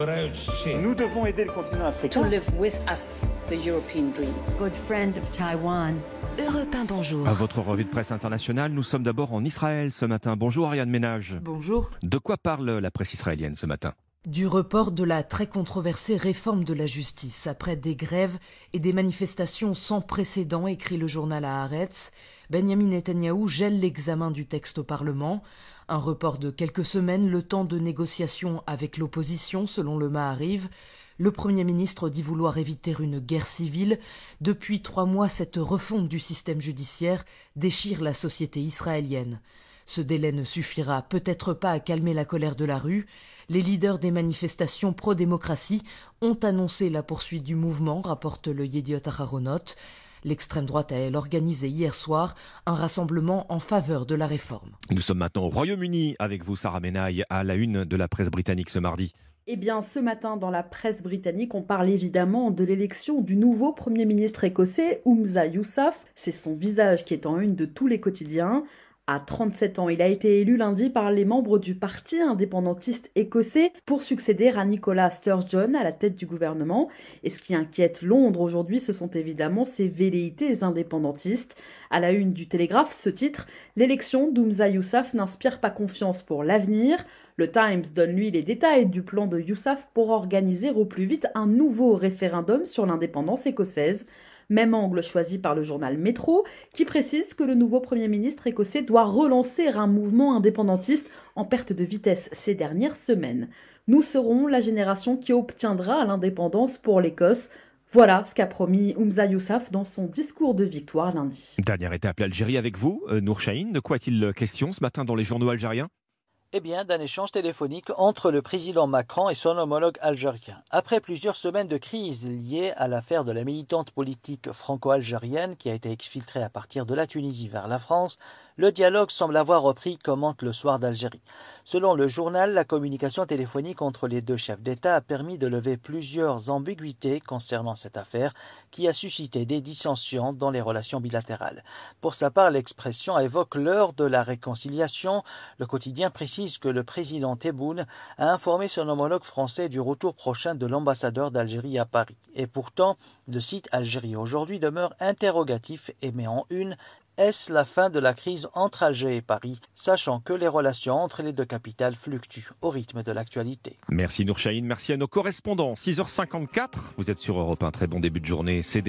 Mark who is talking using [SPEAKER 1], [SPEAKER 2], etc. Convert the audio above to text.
[SPEAKER 1] Nous devons aider le continent africain.
[SPEAKER 2] To live with us the European dream.
[SPEAKER 3] Good friend of Taiwan.
[SPEAKER 4] Europe 1, bonjour.
[SPEAKER 5] À votre revue de presse internationale, nous sommes d'abord en Israël ce matin. Bonjour Ariane Ménage.
[SPEAKER 6] Bonjour.
[SPEAKER 5] De quoi parle la presse israélienne ce matin?
[SPEAKER 6] Du report de la très controversée réforme de la justice. Après des grèves et des manifestations sans précédent, écrit le journal à Haaretz, Benjamin Netanyahou gèle l'examen du texte au Parlement. Un report de quelques semaines, le temps de négociation avec l'opposition, selon le Mahariv. Le Premier ministre dit vouloir éviter une guerre civile. Depuis trois mois, cette refonte du système judiciaire déchire la société israélienne. Ce délai ne suffira peut-être pas à calmer la colère de la rue. Les leaders des manifestations pro-démocratie ont annoncé la poursuite du mouvement, rapporte le Yediot Aharonot. L'extrême droite a, elle, organisé hier soir un rassemblement en faveur de la réforme.
[SPEAKER 5] Nous sommes maintenant au Royaume-Uni avec vous, Sarah Menaille, à la une de la presse britannique ce mardi.
[SPEAKER 7] Eh bien, ce matin, dans la presse britannique, on parle évidemment de l'élection du nouveau Premier ministre écossais, Oumza Yousaf. C'est son visage qui est en une de tous les quotidiens. À 37 ans, il a été élu lundi par les membres du parti indépendantiste écossais pour succéder à Nicolas Sturgeon à la tête du gouvernement. Et ce qui inquiète Londres aujourd'hui, ce sont évidemment ses velléités indépendantistes. À la une du Télégraphe, ce titre L'élection d'Oumza Yousaf n'inspire pas confiance pour l'avenir. Le Times donne lui les détails du plan de Yousaf pour organiser au plus vite un nouveau référendum sur l'indépendance écossaise. Même angle choisi par le journal Métro, qui précise que le nouveau Premier ministre écossais doit relancer un mouvement indépendantiste en perte de vitesse ces dernières semaines. Nous serons la génération qui obtiendra l'indépendance pour l'Écosse. Voilà ce qu'a promis Oumza Yousaf dans son discours de victoire lundi.
[SPEAKER 5] Dernière étape, l'Algérie avec vous, euh, Nour De quoi est-il question ce matin dans les journaux algériens?
[SPEAKER 8] Eh bien, d'un échange téléphonique entre le président Macron et son homologue algérien. Après plusieurs semaines de crise liées à l'affaire de la militante politique franco-algérienne qui a été exfiltrée à partir de la Tunisie vers la France, le dialogue semble avoir repris, commente le soir d'Algérie. Selon le journal, la communication téléphonique entre les deux chefs d'État a permis de lever plusieurs ambiguïtés concernant cette affaire qui a suscité des dissensions dans les relations bilatérales. Pour sa part, l'expression évoque l'heure de la réconciliation. Le quotidien précise que le président Tebboune a informé son homologue français du retour prochain de l'ambassadeur d'Algérie à Paris. Et pourtant, le site Algérie aujourd'hui demeure interrogatif et met en une est-ce la fin de la crise entre Alger et Paris, sachant que les relations entre les deux capitales fluctuent au rythme de l'actualité
[SPEAKER 5] Merci Nour merci à nos correspondants. 6h54, vous êtes sur Europe 1, très bon début de journée. C'est déjà